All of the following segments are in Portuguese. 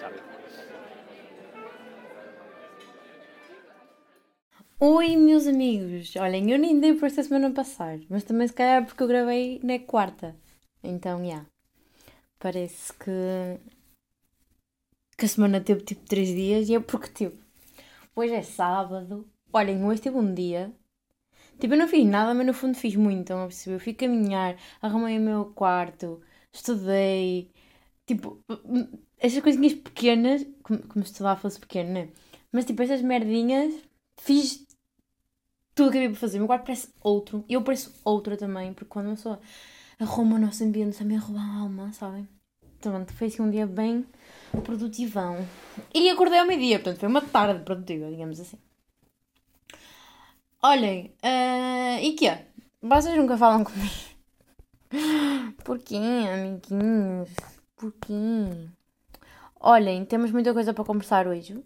Sabe? Oi, meus amigos! Olhem, eu nem dei por esta semana passar, mas também se calhar porque eu gravei na quarta. Então, já. Parece que. que a semana teve tipo 3 dias e é porque tipo. Hoje é sábado. Olhem, hoje teve um dia. Tipo, eu não fiz nada, mas no fundo fiz muito, estão a perceber? Eu fui caminhar, arrumei o meu quarto, estudei. Tipo, essas coisinhas pequenas, como, como se estudar fosse pequeno, né? Mas tipo, essas merdinhas, fiz tudo o que havia para fazer. O meu quarto parece outro. Eu pareço outra também, porque quando uma pessoa arruma o nosso ambiente, também arruma a alma, sabem? Portanto, foi assim um dia bem produtivão. E acordei ao meio-dia, portanto, foi uma tarde produtiva, digamos assim. Olhem, uh, é? Vocês nunca falam comigo? Porquê, amiguinhos? Porquê? Olhem, temos muita coisa para conversar hoje.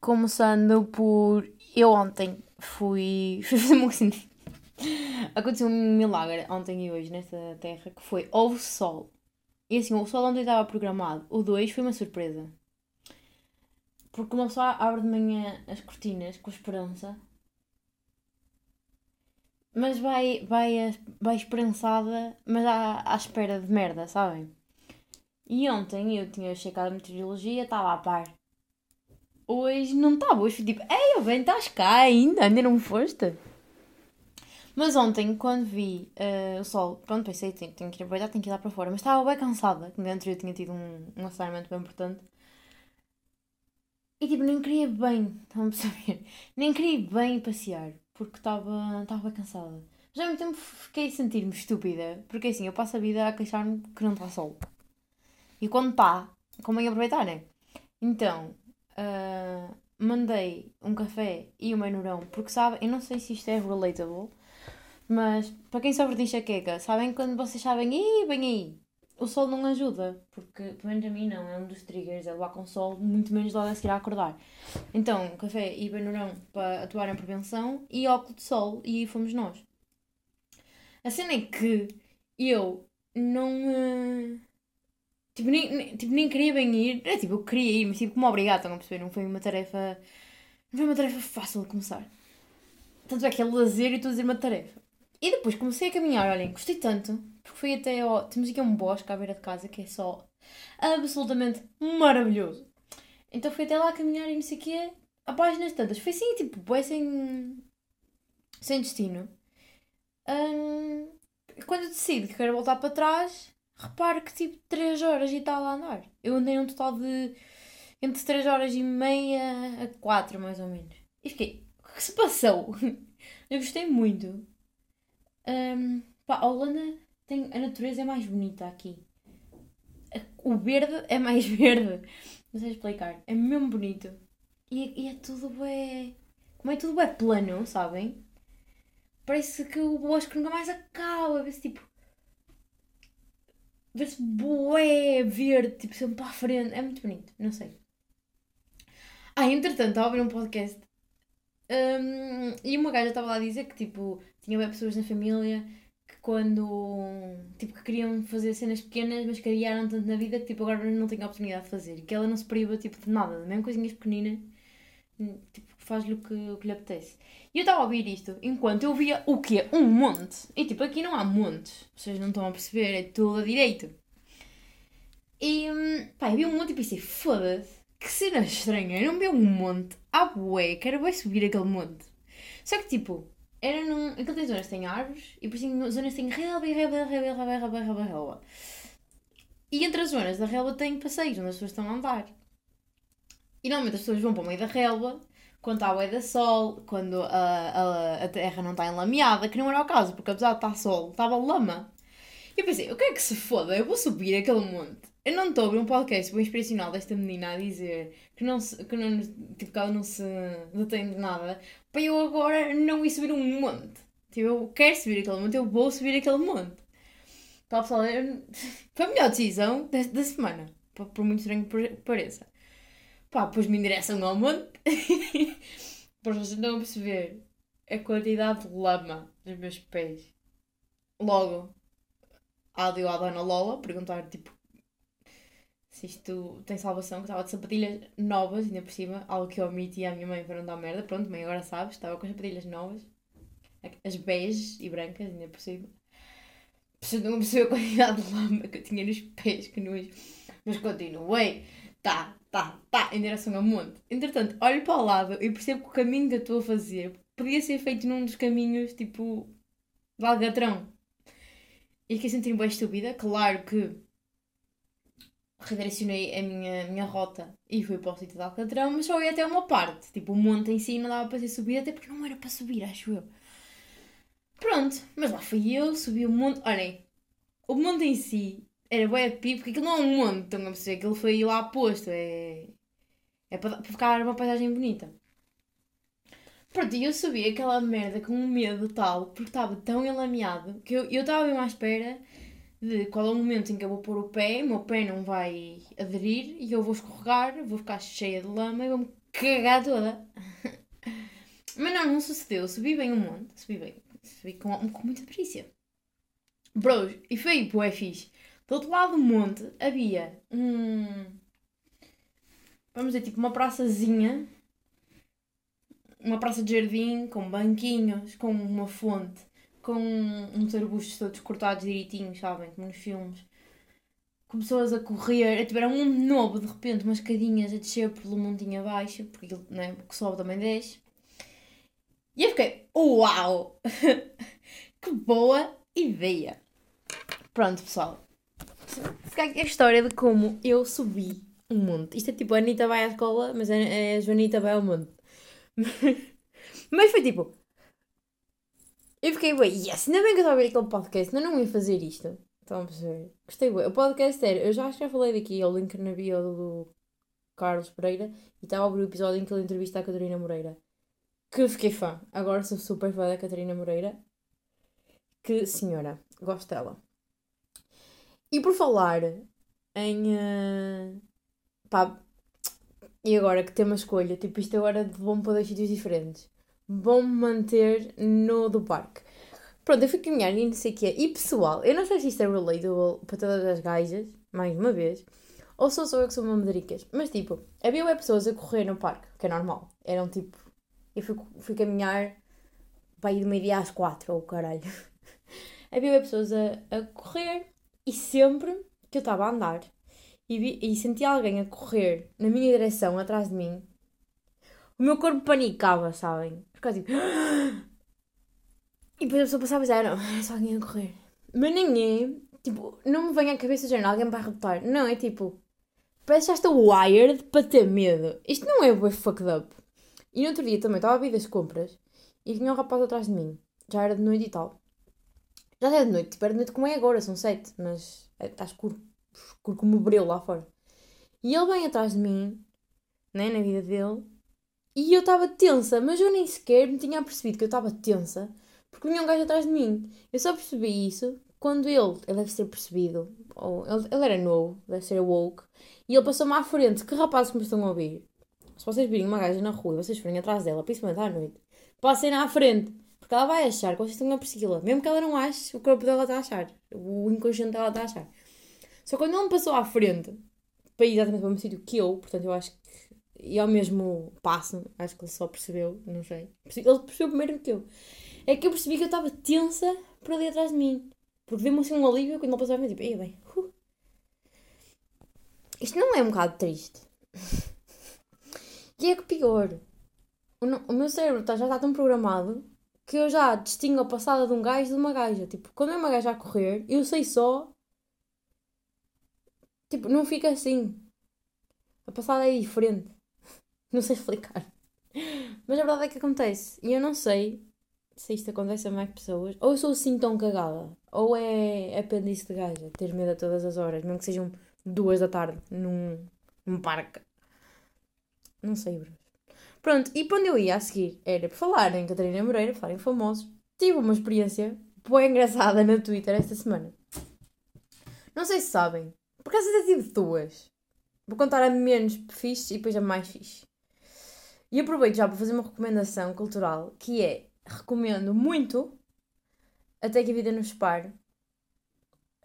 Começando por. Eu ontem fui. Fazer. Aconteceu um milagre ontem e hoje nesta terra que foi houve sol. E assim, o sol ontem estava programado. O 2 foi uma surpresa. Porque uma pessoa abre de manhã as cortinas com esperança. Mas vai, vai, vai esperançada, mas à, à espera de merda, sabem? E ontem eu tinha checado a meteorologia, estava a par. Hoje não estava, hoje fui tipo, ei, bem, estás cá ainda, ainda não foste? Mas ontem, quando vi uh, o sol, pronto, pensei, tenho, tenho que ir aproveitar, tenho que ir lá para fora, mas estava bem cansada, que dentro eu tinha tido um, um assignment bem importante. E tipo, nem queria bem, estão a perceber? Nem queria bem passear, porque estava cansada. Já há muito tempo fiquei a sentir-me estúpida, porque assim, eu passo a vida a queixar-me que não está sol. E quando está, como é aproveitar, né? Então, uh, mandei um café e um menurão, porque sabe, eu não sei se isto é relatable, mas para quem sofre de enxaqueca, sabem quando vocês sabem, ih, bem aí, o sol não ajuda, porque pelo menos a mim não, é um dos triggers, é levar com sol, muito menos logo a seguir a acordar. Então, café e benurão para atuar em prevenção e óculos de sol, e fomos nós. A cena é que eu não. Uh, tipo, nem, nem, tipo, nem queria bem ir, é tipo, eu queria ir, mas tipo, como obrigado, estão a perceber? Não foi uma tarefa. Não foi uma tarefa fácil de começar. Tanto é que é lazer e estou a dizer uma tarefa. E depois comecei a caminhar, olhem, gostei tanto, porque fui até ao. Temos aqui um bosque à beira de casa que é só absolutamente maravilhoso. Então fui até lá caminhar e não sei o quê, a páginas tantas. Foi assim, tipo, é sem. sem destino. Hum, quando eu decido que quero voltar para trás, reparo que tipo 3 horas e tal a andar. Eu andei um total de entre 3 horas e meia a 4 mais ou menos. E fiquei, o que se passou? Eu gostei muito. Um, pá, a Holanda tem. A natureza é mais bonita aqui. O verde é mais verde. Não sei explicar. É mesmo bonito. E, e é tudo bem. Como é tudo bem plano, sabem? Parece que o bosque nunca mais acaba. Vê-se tipo. Vê-se bué verde, tipo sempre para a frente. É muito bonito, não sei. Ah, entretanto, estava a ouvir um podcast um, e uma gaja estava lá a dizer que tipo tinha pessoas na família que quando tipo que queriam fazer cenas pequenas mas criaram tanto na vida que tipo agora não têm a oportunidade de fazer que ela não se priva tipo de nada, mesmo coisinhas pequeninas tipo faz-lhe o que, o que lhe apetece. E eu estava a ouvir isto enquanto eu via o quê? Um monte. E tipo, aqui não há montes. Vocês não estão a perceber, é tudo a direito. E pá, eu vi um monte e pensei, foda-se, que cena estranha. Eu não vi um monte. Ah, bué, quero bem subir aquele monte. Só que tipo, era num. Aquele tem zonas que têm árvores e por cima zonas que têm relva e relva, relva, relva, relva, relva. E entre as zonas da relva tem passeios onde as pessoas estão a andar. E normalmente as pessoas vão para o meio da relva quando está a da sol, quando a, a, a terra não está enlameada, que não era o caso, porque apesar de estar sol, estava lama. E eu pensei, o que é que se foda? Eu vou subir aquele monte. Eu não estou a ver um podcast bem inspiracional desta menina a dizer que, não se, que, não, tipo, que ela não se detém de nada para eu agora não ir subir um monte. Tipo, eu quero subir aquele monte, eu vou subir aquele monte. Pá, pessoal, foi a melhor decisão da, da semana, por, muito estranho que pareça. Pá, pus-me em direção ao monte. Para vocês não perceber a quantidade de lama dos meus pés. Logo, áudio à Dona Lola, perguntar tipo se isto tem salvação, que estava de sapatilhas novas, ainda por cima, algo que eu omiti à minha mãe para não dar merda. Pronto, mãe, agora sabes, estava com as sapatilhas novas, as beijas e brancas, ainda por cima. Não percebeu a quantidade de lama que eu tinha nos pés, que nojo. Mas continuei, tá, tá, tá, em direção ao monte. Entretanto, olho para o lado e percebo que o caminho que eu estou a fazer podia ser feito num dos caminhos, tipo, de Algatrão. E fiquei sentindo bem estúpida. Claro que redirecionei a minha, minha rota e fui para o sítio de Alcatrão, mas só ia até uma parte. Tipo, o monte em si não dava para ser subido, até porque não era para subir, acho eu. Pronto, mas lá fui eu, subi o monte. Olhem, o monte em si era bué pipo, porque aquilo não é um monte, estão a perceber? Aquilo foi lá posto, é. É para, ficar uma paisagem bonita. Pronto, e eu subi aquela merda com um medo tal, porque estava tão enlameado, que eu estava mesmo à espera de qual é o momento em que eu vou pôr o pé, o meu pé não vai aderir e eu vou escorregar, vou ficar cheia de lama e vou-me cagar toda. Mas não, não sucedeu. Subi bem um monte, subi bem, subi com, com muita perícia. Bros, e foi bué fixe. Do outro lado do monte havia um. Vamos dizer, tipo uma praçazinha. Uma praça de jardim com banquinhos, com uma fonte com uns arbustos todos cortados direitinhos, sabem? Como nos filmes. Com pessoas a correr, a tiver um novo, de repente, umas escadinhas a descer pelo montinho abaixo, porque né, o que sobe também desce. E eu fiquei, uau! que boa ideia! Pronto, pessoal. Fica aqui a história de como eu subi um monte. Isto é tipo, a Anitta vai à escola, mas a Joanita vai ao monte. mas foi tipo, eu fiquei, ué, yes, ainda bem que eu estava a ver aquele podcast, não, não ia fazer isto. Estão a perceber? Gostei, ué. O podcast era, eu já acho que já falei daqui, o link na bio do Carlos Pereira, e estava a abrir o episódio em que ele entrevista a Catarina Moreira. Que fiquei fã. Agora sou super fã da Catarina Moreira. Que senhora, gosto dela. E por falar em. Uh, pá, e agora que tem uma escolha, tipo, isto agora de bom para dois sítios diferentes vão me manter no do parque. Pronto, eu fui caminhar e não sei o que é. E pessoal, eu não sei se isto é relatable para todas as gajas, mais uma vez, ou sou só eu que sou uma medricas. Mas tipo, havia pessoas a correr no parque, que é normal. Eram tipo. Eu fui, fui caminhar para ir de meio-dia às quatro, ou oh, caralho. havia pessoas a, a correr e sempre que eu estava a andar e, vi, e senti alguém a correr na minha direção, atrás de mim, o meu corpo panicava, sabem? Ficava tipo. E depois a pessoa passava e dizia, não, é só alguém a correr. Mas é. Tipo, não me vem à cabeça de alguém vai rebotar. Não, é tipo. Parece que já estou wired para ter medo. Isto não é way fucked up. E no outro dia também estava a vir das compras e vinha um rapaz atrás de mim. Já era de noite e tal. Já era de noite, tipo, era de noite como é agora, são sete, mas está escuro, escuro como o breu lá fora. E ele vem atrás de mim, né, na vida dele, e eu estava tensa, mas eu nem sequer me tinha percebido que eu estava tensa porque vinha um gajo atrás de mim. Eu só percebi isso quando ele, ele deve ser percebido, ou ele, ele era novo, deve ser woke, e ele passou-me à frente. Que rapazes que me estão a ouvir? Se vocês virem uma gaja na rua e vocês forem atrás dela, principalmente à noite, passem à frente, porque ela vai achar que vocês estão a persegui-la. Mesmo que ela não ache, o corpo dela está a achar, o inconsciente dela está a achar. Só quando ele me passou à frente, para ir exatamente para o mesmo sítio que eu, portanto eu acho que e ao mesmo passo, acho que ele só percebeu, não sei. Ele percebeu primeiro que eu. É que eu percebi que eu estava tensa por ali atrás de mim. Porque deu-me assim um alívio quando ele passou a mim, tipo, ei bem, uh. Isto não é um bocado triste. e é que pior, o, meu cérebro tá, já está tão programado que eu já distingo a passada de um gajo de uma gaja. Tipo, quando é uma gaja a correr, eu sei só. Tipo, não fica assim. A passada é diferente. Não sei explicar. Mas a verdade é que acontece. E eu não sei se isto acontece a mais pessoas. Ou eu sou assim tão cagada. Ou é apêndice de gaja. Ter medo a todas as horas. Mesmo que sejam duas da tarde. Num, num parque. Não sei, Bruno. Pronto. E quando eu ia a seguir era por falar em Catarina Moreira, falar em famosos. Tive uma experiência bem engraçada no Twitter esta semana. Não sei se sabem. Por acaso até tive duas. Vou contar a menos fixe e depois a mais fixe. E aproveito já para fazer uma recomendação cultural, que é, recomendo muito Até que a Vida nos Pare.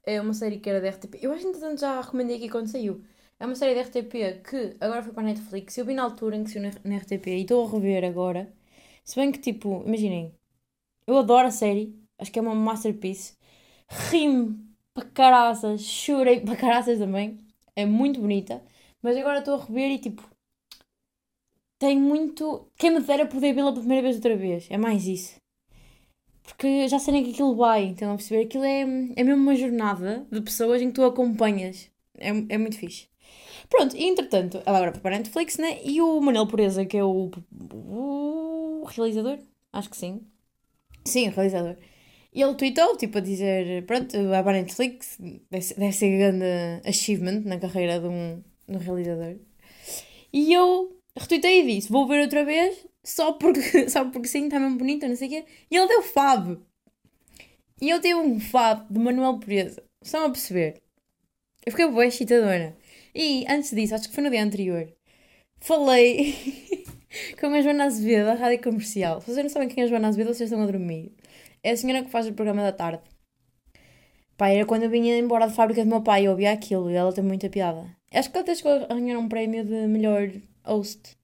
é uma série que era da RTP. Eu acho que entretanto já a recomendei aqui quando saiu. É uma série da RTP que agora foi para a Netflix. Eu vi na altura em que saiu na, na RTP e estou a rever agora. Se bem que, tipo, imaginem, eu adoro a série, acho que é uma masterpiece. Rimo para caraças, chorei para caraças também. É muito bonita. Mas agora estou a rever e, tipo, tem muito. Quem me dera poder vê-la pela primeira vez outra vez. É mais isso. Porque já sei que aquilo vai, então a perceber? Aquilo é, é mesmo uma jornada de pessoas em que tu acompanhas. É, é muito fixe. Pronto, e entretanto, ela agora foi para a Netflix, né? E o Manel Pureza, que é o, o realizador, acho que sim. Sim, o realizador. E ele tweetou, tipo, a dizer: Pronto, vai para a Netflix, deve, deve ser grande achievement na carreira de um, de um realizador. E eu retuitei e disse: Vou ver outra vez, só porque, só porque sim, está mesmo bonita, não sei o quê. E ele deu fab. E eu tive um fab de Manuel Pureza. Estão a perceber? Eu fiquei boa excitadora. E antes disso, acho que foi no dia anterior, falei com a Joana Azevedo, da Rádio Comercial. Se vocês não sabem quem é a Joana Azevedo, vocês estão a dormir. É a senhora que faz o programa da tarde. Pá, era quando eu vinha embora da fábrica do meu pai, eu ouvia aquilo e ela tem muita piada. Acho que ela até chegou a ganhar um prémio de melhor host.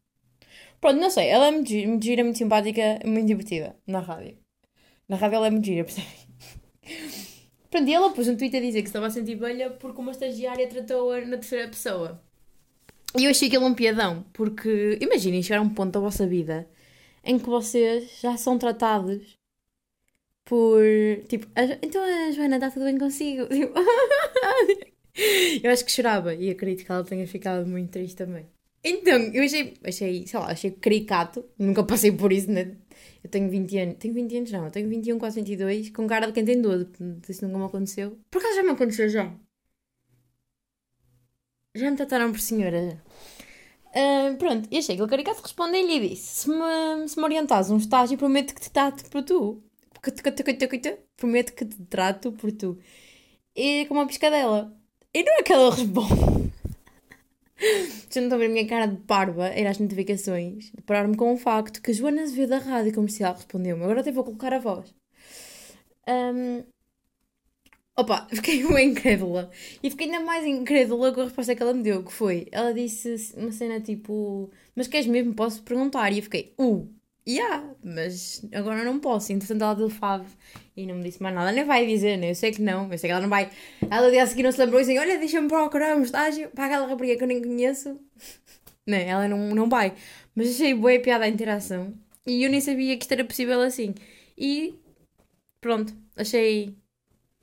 Pronto, não sei, ela é muito gira, muito, gira, muito simpática, muito divertida na rádio. Na rádio ela é muito gira, percebem? Pronto, e ela pôs um tweet a dizer que estava a sentir velha porque uma estagiária tratou-a na terceira pessoa. E eu achei aquilo um piadão, porque imaginem chegar a um ponto da vossa vida em que vocês já são tratados por tipo, a, então a Joana está tudo bem consigo? Tipo, eu acho que chorava e acredito que ela tenha ficado muito triste também. Então, eu achei, achei, sei lá, achei caricato, nunca passei por isso, né? Eu tenho 20 anos, tenho 20 anos não, eu tenho 21, quase 22, com cara de quem tem 12, isso nunca me aconteceu. Por acaso já me aconteceu já? Já me trataram por senhora. Uh, pronto, e achei que o caricato respondeu-lhe e disse: se me, se me orientares um estágio, prometo que te trato por tu. Prometo que te trato por tu. E com uma piscadela. E não é que ela responde. Se não estão a ver a minha cara de parva, era as notificações, deparar-me com o facto que a Joana Azevedo da Rádio Comercial respondeu-me. Agora até vou colocar a voz. Um, opa, fiquei bem incrédula. E fiquei ainda mais incrédula com a resposta que ela me deu, que foi, ela disse uma cena tipo, mas queres mesmo? Posso perguntar? E eu fiquei, uh, yeah, mas agora não posso. Entretanto, ela deu fave e não me disse mais nada. Nem vai dizer, né? Eu sei que não. Eu sei que ela não vai. Ela dia a seguir não se lembrou e disse: Olha, deixa-me procurar um estágio para aquela rapariga que eu nem conheço. Não, ela não, não vai. Mas achei boa piada a interação. E eu nem sabia que isto era possível assim. E pronto, achei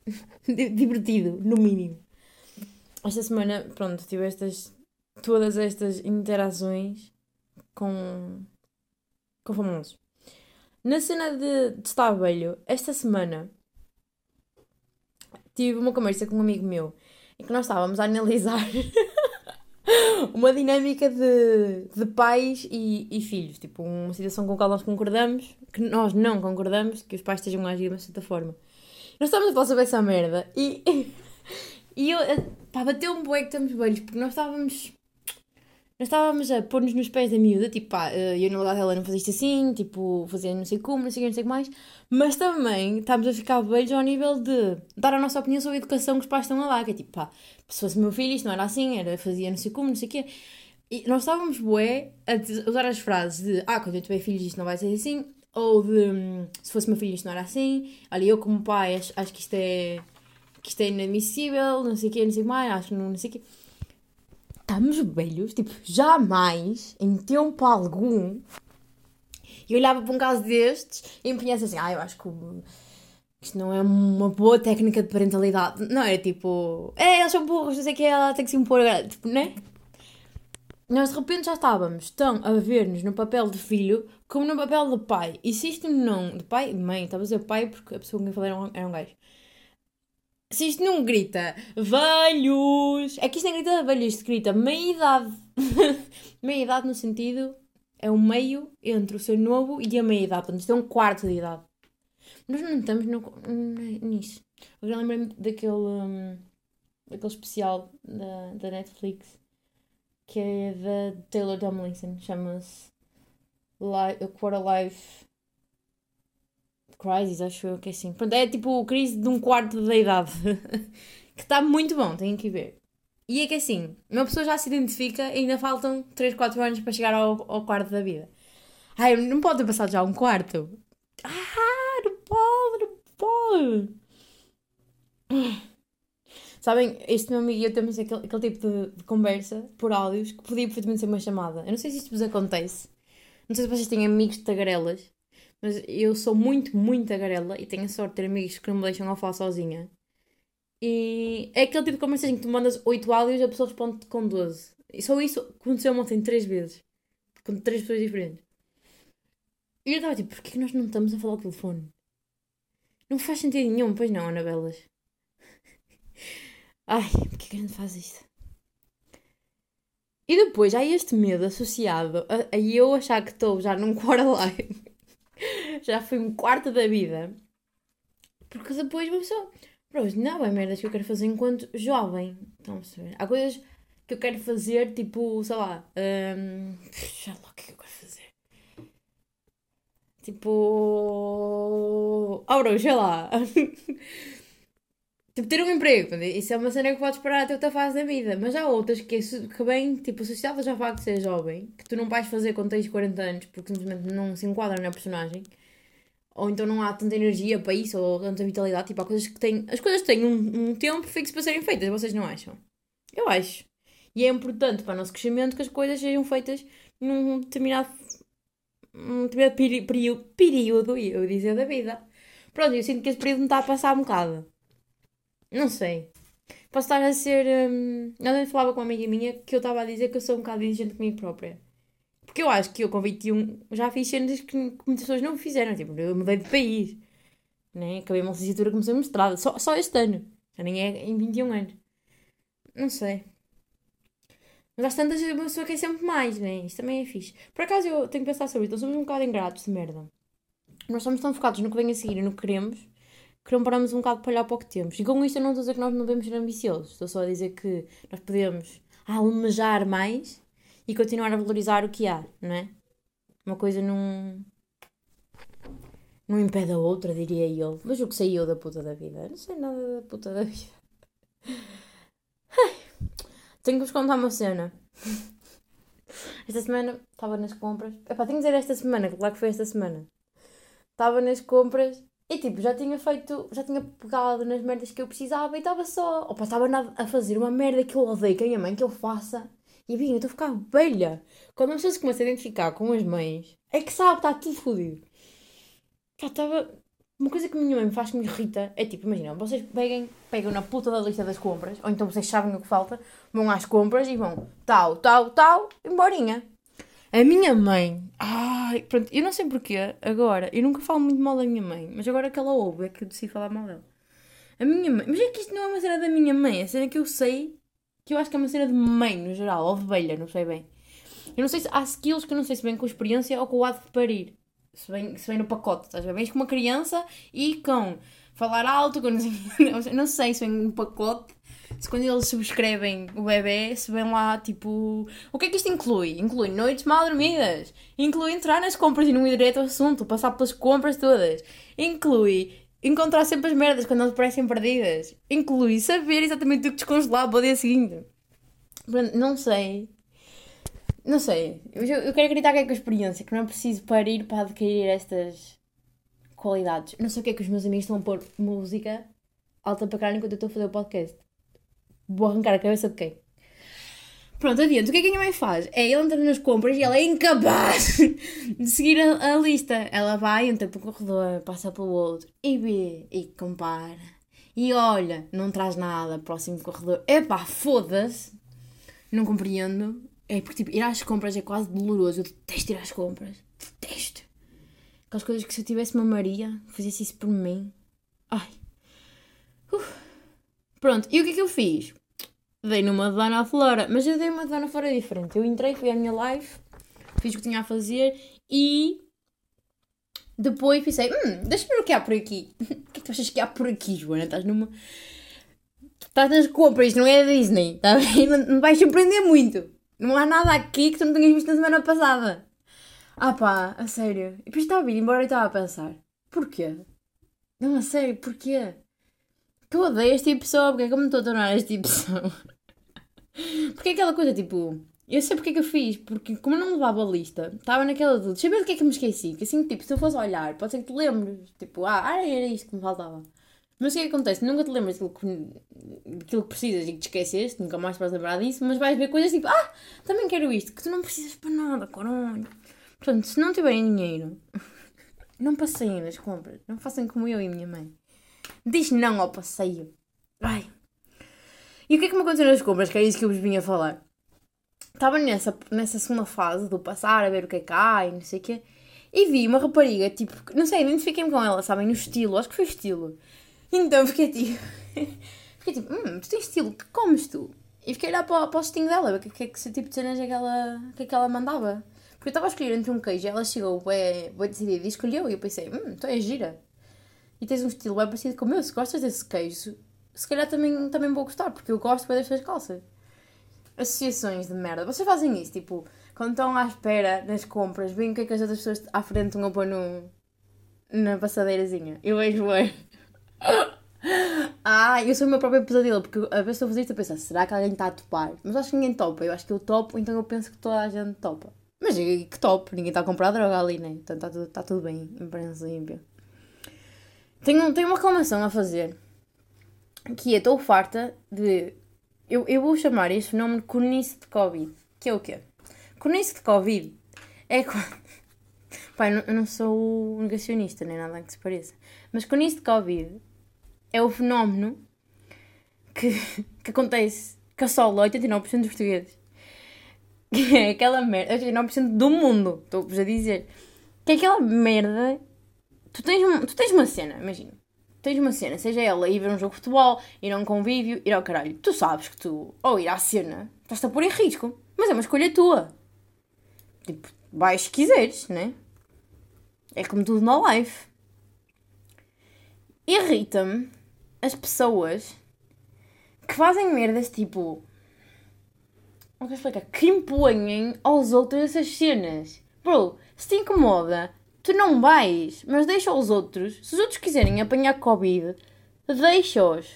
divertido, no mínimo. Esta semana, pronto, tive estas. Todas estas interações com com famosos. Na cena de, de estar velho, esta semana tive uma conversa com um amigo meu em que nós estávamos a analisar uma dinâmica de, de pais e, e, filhos. Tipo, uma situação com a qual nós concordamos, que nós não concordamos, que os pais estejam a agir de uma certa forma. Nós estávamos a falar sobre essa merda e, e eu, pá, bateu um bué que estamos velhos, porque nós estávamos nós estávamos a pôr-nos nos pés da miúda, tipo, pá, eh, eu no lugar dela não fazia assim, tipo, fazia não sei como, não sei o que, não sei o que mais, mas também estávamos a ficar velhos ao nível de dar a nossa opinião sobre a educação que os pais estão a dar, que é tipo, pá, se fosse meu filho isto não era assim, era, fazia não sei como, não sei o quê. E nós estávamos, bué, a usar as frases de, ah, quando eu tiver filhos isto não vai ser assim, ou de, hum, se fosse meu filho isto não era assim, olha, eu como pai acho, acho que isto é, que isto é inadmissível, não sei o quê, não sei o que mais, acho que não, não sei o quê estamos velhos, tipo, jamais, em tempo algum, e olhava para um caso destes e me pensasse assim, ah, eu acho que isto não é uma boa técnica de parentalidade. Não, era tipo, é, eles são burros, não sei o que, ela tem que se impor tipo, né? Nós de repente já estávamos tão a ver-nos no papel de filho como no papel de pai. E se isto não. de pai, de mãe, estava a dizer pai porque a pessoa com quem falei era um, era um gajo se isto não grita velhos, é que isto não grita velhos, isto grita meia idade. meia idade no sentido é o meio entre o ser novo e a meia idade. Portanto, isto é um quarto de idade. Nós não estamos no, nisso. Já lembrei-me daquele, um, daquele especial da, da Netflix que é da Taylor Tomlinson, chama-se Quarter Life Crisis, acho eu que é assim. Pronto, é tipo crise de um quarto da idade. que está muito bom, têm que ver. E é que assim, uma pessoa já se identifica e ainda faltam 3, 4 anos para chegar ao, ao quarto da vida. Ai, não pode ter passado já um quarto. Ah, não pode, não pode. Sabem, este meu amigo e eu temos aquele, aquele tipo de, de conversa por áudios que podia perfeitamente ser uma chamada. Eu não sei se isto vos acontece. Não sei se vocês têm amigos de tagarelas, mas eu sou muito, muito tagarela e tenho a sorte de ter amigos que não me deixam falar sozinha. E é aquele tipo de conversa em que tu mandas 8 áudios e a pessoa responde com 12. E só isso aconteceu ontem 3 vezes. Com 3 pessoas diferentes. E eu estava tipo, porquê que nós não estamos a falar ao telefone? Não faz sentido nenhum, pois não, Anabelas. Ai, porquê que a gente faz isto? E depois há este medo associado a, a eu achar que estou já num quarter já fui um quarto da vida. Porque depois uma pessoa. Bros, não há merdas que eu quero fazer enquanto jovem. Estão a perceber? Há coisas que eu quero fazer, tipo, sei lá. Um, sei lá o que é que eu quero fazer. Tipo. Oh, bro, sei lá. tipo, ter um emprego. Isso é uma cena que podes parar até outra fase da vida. Mas há outras que, que bem, tipo, associadas ao facto de ser jovem, que tu não vais fazer quando tens 40 anos, porque simplesmente não se enquadra na personagem. Ou então não há tanta energia para isso, ou tanta vitalidade. Tipo, há coisas que têm. As coisas têm um, um tempo fixo para serem feitas, vocês não acham? Eu acho. E é importante para o nosso crescimento que as coisas sejam feitas num determinado, um determinado período, período, eu dizer, da vida. Pronto, eu sinto que esse período me está a passar um bocado. Não sei. Posso estar a ser. Hum... Eu falava com uma amiga minha que eu estava a dizer que eu sou um bocado exigente comigo própria. Porque eu acho que eu com 21 já fiz cenas que muitas pessoas não fizeram. Tipo, eu mudei de país. Né? Acabei uma licenciatura, comecei a mestrado. Só, só este ano. Já nem é em 21 anos. Não sei. Mas às tantas uma pessoa quer sempre mais, né? Isto também é fixe. Por acaso eu tenho que pensar sobre isso. Nós somos um bocado ingratos de merda. Nós somos tão focados no que vem a seguir e no que queremos que não paramos um bocado para olhar para o que temos. E com isto eu não estou a dizer que nós não devemos ser ambiciosos. Estou só a dizer que nós podemos almejar mais e continuar a valorizar o que há, não é? Uma coisa não. não impede a outra, diria eu. Mas o que sei eu da puta da vida? Não sei nada da puta da vida. Ai, tenho que vos contar uma cena. Esta semana estava nas compras. Epá, tenho que dizer esta semana, claro que foi esta semana. Estava nas compras e tipo, já tinha feito, já tinha pegado nas merdas que eu precisava e estava só. Opa, estava a fazer uma merda que eu odeio que a minha mãe que eu faça. E bem, eu estou a ficar velha. Quando uma pessoa se começa a identificar com as mães, é que sabe, está tudo fodido. Estava. Uma coisa que a minha mãe me faz que me irrita é tipo, imagina, vocês peguem, pegam na puta da lista das compras, ou então vocês sabem o que falta, vão às compras e vão tal, tal, tal, emborinha. A minha mãe, ai, pronto, eu não sei porquê, agora, eu nunca falo muito mal da minha mãe, mas agora que ela ouve é que eu decidi falar mal dela. A minha mãe, mas é que isto não é uma cena da minha mãe, é cena que eu sei que eu acho que é uma cena de mãe, no geral, ou de velha, não sei bem. Eu não sei se há skills que eu não sei se vem com experiência ou com o ato de parir. Se vem, se vem no pacote, estás a ver? Vens com uma criança e com falar alto, com não sei, não sei se vem no pacote. Se quando eles subscrevem o bebê, se vem lá tipo. O que é que isto inclui? Inclui noites mal dormidas. Inclui entrar nas compras e não ir direto ao assunto, passar pelas compras todas. Inclui encontrar sempre as merdas quando elas parecem perdidas. Inclui saber exatamente o que descongelar para o dia seguinte. Não sei. Não sei. Eu, eu quero acreditar que é com a experiência, que não é preciso parir para adquirir estas qualidades. Não sei o que é que os meus amigos estão a pôr música alta para caralho enquanto eu estou a fazer o podcast. Vou arrancar a cabeça de quem? Pronto, adiante. O que é que a minha mãe faz? É, ela entra nas compras e ela é incapaz de seguir a, a lista. Ela vai, entra para o corredor, passa para o outro e vê e compara. E olha, não traz nada, próximo corredor. Epá, foda-se. Não compreendo. É porque, tipo, ir às compras é quase doloroso. Eu detesto ir às compras. Detesto. Aquelas coisas que se eu tivesse uma Maria, fizesse isso por mim. Ai. Uf. Pronto, e o que é que eu fiz? Dei numa Dona Flora, mas eu dei uma Dona Flora diferente. Eu entrei, fui à minha live, fiz o que tinha a fazer e depois pensei, hum, deixa-me ver o que há por aqui. o que é que tu achas que há por aqui, Joana? Estás numa. Estás nas compras, não é a Disney, está bem? Não, não vais surpreender muito. Não há nada aqui que tu não tenhas visto na semana passada. Ah pá, a sério. E depois estava a vir embora e estava a pensar, porquê? Não, a sério, porquê? Que eu odeio este tipo de pessoa, porque é que eu me estou a tornar este tipo de pessoa? porque é aquela coisa, tipo, eu sei porque é que eu fiz, porque como eu não levava a lista, estava naquela dúvida, saber do que é que me esqueci, que assim, tipo, se eu fosse olhar, pode ser que te lembres, tipo, ah, era isto que me faltava. Mas o que é que acontece? Nunca te lembras daquilo que, daquilo que precisas e que te esqueceste, nunca mais vais lembrar disso, mas vais ver coisas tipo, ah, também quero isto, que tu não precisas para nada, caralho. Portanto, se não tiverem dinheiro, não passeiem nas compras, não façam como eu e minha mãe. Diz não ao passeio. Vai. E o que é que me aconteceu nas compras? Que é isso que eu vos vinha falar. Estava nessa, nessa segunda fase do passar, a ver o que é que há e não sei o quê. E vi uma rapariga, tipo, não sei, identifiquei-me com ela, sabem, no estilo, acho que foi estilo. Então fiquei tipo. fiquei tipo, hum, tu tens estilo, que comes tu? E fiquei olhar para, para o postinho dela, o que, que, que tipo de cenas é que ela, que, é que ela mandava. Porque eu estava a escolher entre um queijo ela chegou bem, decidida e escolheu. E eu pensei, hum, tu és gira. E tens um estilo bem parecido com o meu. Se gostas desse queijo, se calhar também, também vou gostar, porque eu gosto bem das tuas calças. Associações de merda. Vocês fazem isso, tipo, quando estão à espera nas compras, veem o que é que as outras pessoas à frente estão a pôr no, na passadeirazinha. Eu vejo bem. ah, eu sou o meu próprio pesadelo, porque a vez que a fazer isto, eu penso, será que alguém está a topar? Mas acho que ninguém topa. Eu acho que eu topo, então eu penso que toda a gente topa. Mas que top, ninguém está a comprar droga ali, né? Então está tudo, tá tudo bem, em princípio. Tenho, tenho uma reclamação a fazer. Que é, estou farta de. Eu, eu vou chamar este fenómeno cornice de Covid. Que é o quê? Cornice de Covid é quando. Pai, eu não sou negacionista, nem nada que se pareça. Mas cornice de Covid é o fenómeno que, que acontece que assola 89% dos portugueses. Que é aquela merda. 89% do mundo, estou-vos a dizer. Que é aquela merda. Tu tens, tu tens uma cena, imagina. Tens uma cena, seja ela ir ver um jogo de futebol, ir a um convívio, ir ao caralho. Tu sabes que tu, ou ir à cena, estás-te a pôr em risco. Mas é uma escolha tua. Tipo, vais se quiseres, né? É como tudo na life. Irrita-me as pessoas que fazem merdas tipo como é que explicar? Que impõem aos outros essas cenas. Bro, se te incomoda, tu não vais, mas deixa os outros. Se os outros quiserem apanhar Covid, deixa-os.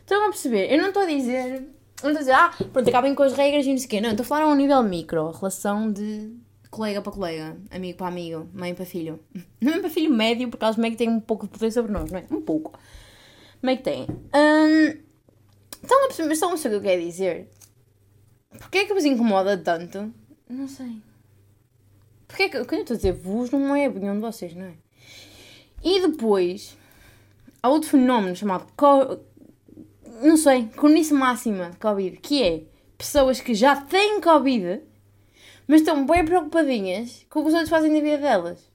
Estão a perceber? Eu não estou a dizer. Não estou a dizer, ah, pronto, acabem com as regras e não sei o quê. Não, estou a falar a um nível micro. Relação de colega para colega, amigo para amigo, mãe para filho. Não é para filho médio, porque eles meio que têm um pouco de poder sobre nós, não é? Um pouco. Meio que têm. Hum, estão a perceber, estão a perceber o que eu quero dizer? Porquê é que vos incomoda tanto? Não sei. Porquê é que. Quando eu estou a dizer vos, não é opinião de vocês, não é? E depois. Há outro fenómeno chamado. Co... Não sei. Cornice máxima de Covid. Que é pessoas que já têm Covid, mas estão bem preocupadinhas com o que os outros fazem na vida delas.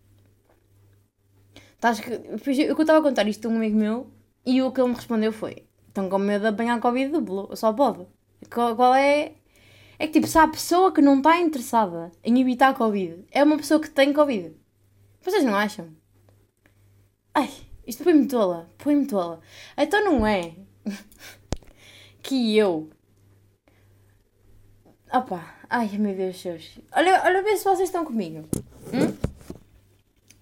Eu estava a contar isto a um amigo meu e o que ele me respondeu foi: estão com medo de apanhar Covid duplo, só pode. Qual é é que, tipo, se há pessoa que não está interessada em evitar a Covid, é uma pessoa que tem Covid. Vocês não acham? Ai, isto põe-me tola. Põe-me tola. Então não é que eu. Opa, ai meu Deus. Olha, olha ver se vocês estão comigo. Hum?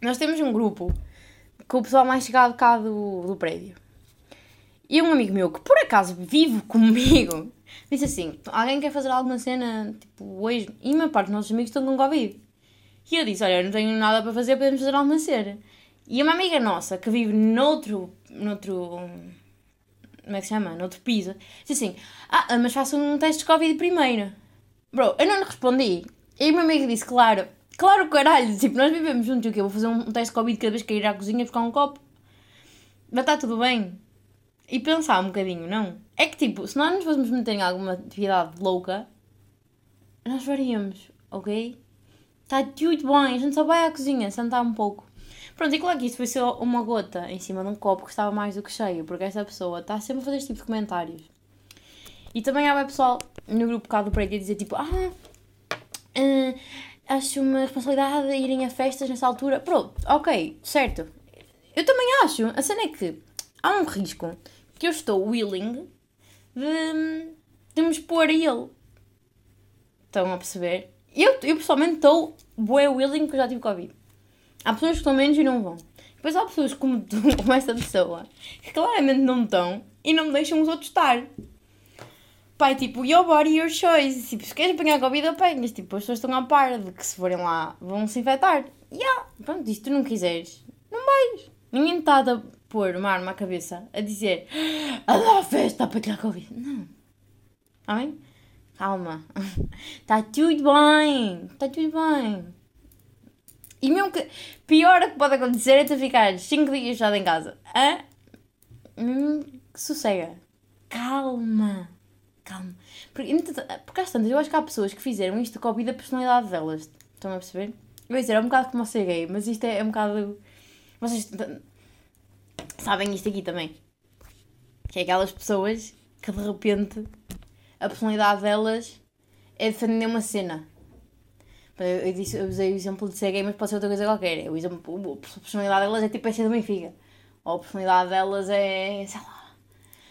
Nós temos um grupo com o pessoal mais chegado cá do, do prédio. E um amigo meu que por acaso vive comigo disse assim: alguém quer fazer alguma cena tipo hoje? E a maior parte dos nossos amigos estão com Covid. E eu disse: olha, eu não tenho nada para fazer, podemos fazer alguma cena. E uma amiga nossa que vive noutro. noutro como é que se chama? Noutro piso, disse assim: Ah, mas faça um teste de Covid primeiro. Bro, eu não lhe respondi. E o meu amigo disse: Claro, claro, caralho. Tipo, nós vivemos juntos, o quê? Vou fazer um teste de Covid cada vez que ir à cozinha buscar um copo. Mas está tudo bem e pensar um bocadinho, não? É que tipo, se nós nos fôssemos meter em alguma atividade louca, nós faríamos, ok? Está tudo bem, a gente só vai à cozinha, sentar um pouco. Pronto, e claro que isto foi só uma gota em cima de um copo que estava mais do que cheio, porque essa pessoa está sempre a fazer este tipo de comentários. E também há pessoal no grupo cá do prédio a dizer tipo, ah, uh, acho uma responsabilidade irem a festas nessa altura. Pronto, ok, certo. Eu também acho. A cena é que há um risco que eu estou willing de, de me expor a ele. Estão a perceber? Eu, eu pessoalmente estou bué willing porque eu já tive Covid. Há pessoas que estão menos e não vão. Depois há pessoas como tu, como essa pessoa, que claramente não estão e não deixam os outros estar. Pai, tipo, your body, your choice. Tipo, se queres apanhar Covid, apanhas. Tipo, as pessoas estão à par de que se forem lá vão se infectar. Yeah, pronto, e se tu não quiseres, não vais. Ninguém está a pôr uma arma à cabeça a dizer a dar festa para tirar Covid. Não. Está? Calma. Está tudo bem. Está tudo bem. E mesmo que. Pior que pode acontecer é tu ficares 5 dias fechado em casa. Hã? Hum, sossega. Calma. Calma. Porque, porque às tantas, eu acho que há pessoas que fizeram isto com a vida personalidade delas. Estão a perceber? Eu ia dizer, é um bocado como ser gay, mas isto é, é um bocado. Vocês sabem isto aqui também. Que é aquelas pessoas que de repente a personalidade delas é defender uma cena. Eu, disse, eu usei o exemplo de ser gay, mas pode ser outra coisa qualquer. O exemplo, a personalidade delas é tipo a ser do Benfica. Ou a personalidade delas é. sei lá.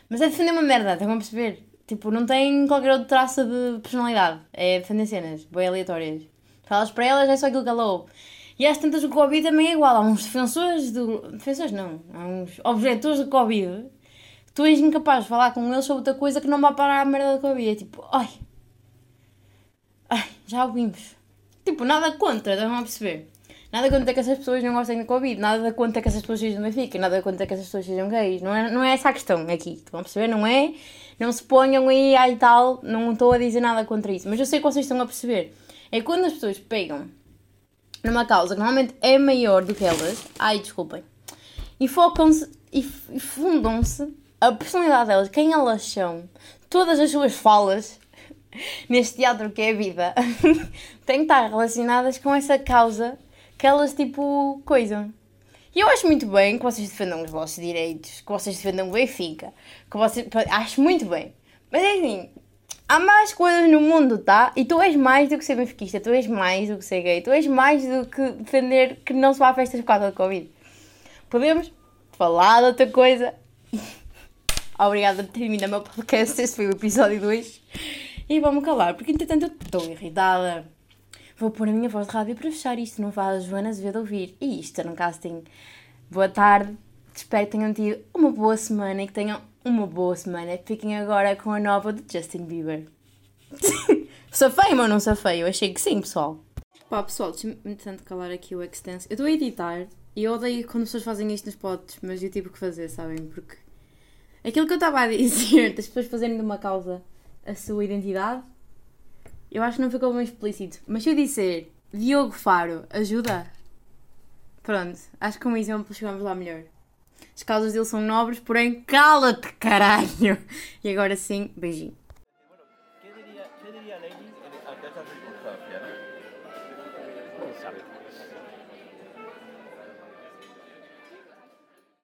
Mas é defender uma merda, estão a perceber? Tipo, não tem qualquer outro traço de personalidade. É defender cenas, bem aleatórias. Falas para elas, é só aquilo que ela ouve. E às tantas o Covid também é igual. Há uns defensores do. Defensores não. Há uns objetores do Covid. Tu és incapaz de falar com eles sobre outra coisa que não vai parar a merda do Covid. É tipo, ai. Ai, já ouvimos. Tipo, nada contra, estão a perceber? Nada contra que essas pessoas não gostem do Covid, nada contra que essas pessoas sejam Benfica, nada contra que essas pessoas sejam gays. Não é, não é essa a questão aqui, estão a perceber? Não é? Não se ponham aí, ai tal, não estou a dizer nada contra isso. Mas eu sei que vocês estão a perceber. É quando as pessoas pegam numa causa que normalmente é maior do que elas, ai desculpem, e focam-se e, e fundam-se a personalidade delas, quem elas são, todas as suas falas neste teatro que é a vida, têm que estar relacionadas com essa causa que elas, tipo, coisam. E eu acho muito bem que vocês defendam os vossos direitos, que vocês defendam o Benfica, que vocês... Acho muito bem. Mas é assim, há mais coisas no mundo, tá? E tu és mais do que ser benfiquista, tu és mais do que ser gay, tu és mais do que defender que não se vá a festas por causa do Covid. Podemos falar de outra coisa. Obrigada por terminar o meu podcast. Este foi o episódio 2. E vamos calar, porque entretanto eu estou irritada. Vou pôr a minha voz de rádio para fechar isto, não faz a Joana Azevedo ouvir. E isto era um casting. Boa tarde, espero que tenham tido uma boa semana e que tenham uma boa semana. Fiquem agora com a nova de Justin Bieber. safei, mas não safei, eu achei que sim, pessoal. Pá, pessoal, deixa-me tanto calar aqui o Extense. Eu estou a editar e eu odeio quando as pessoas fazem isto nos potes, mas eu tive que fazer, sabem? Porque aquilo que eu estava a dizer, das pessoas fazerem de uma causa a sua identidade, eu acho que não ficou bem explícito. Mas se eu disser Diogo Faro, ajuda? Pronto, acho que com um exemplo chegamos lá melhor. As causas dele são nobres, porém cala-te, caralho! E agora sim, beijinho.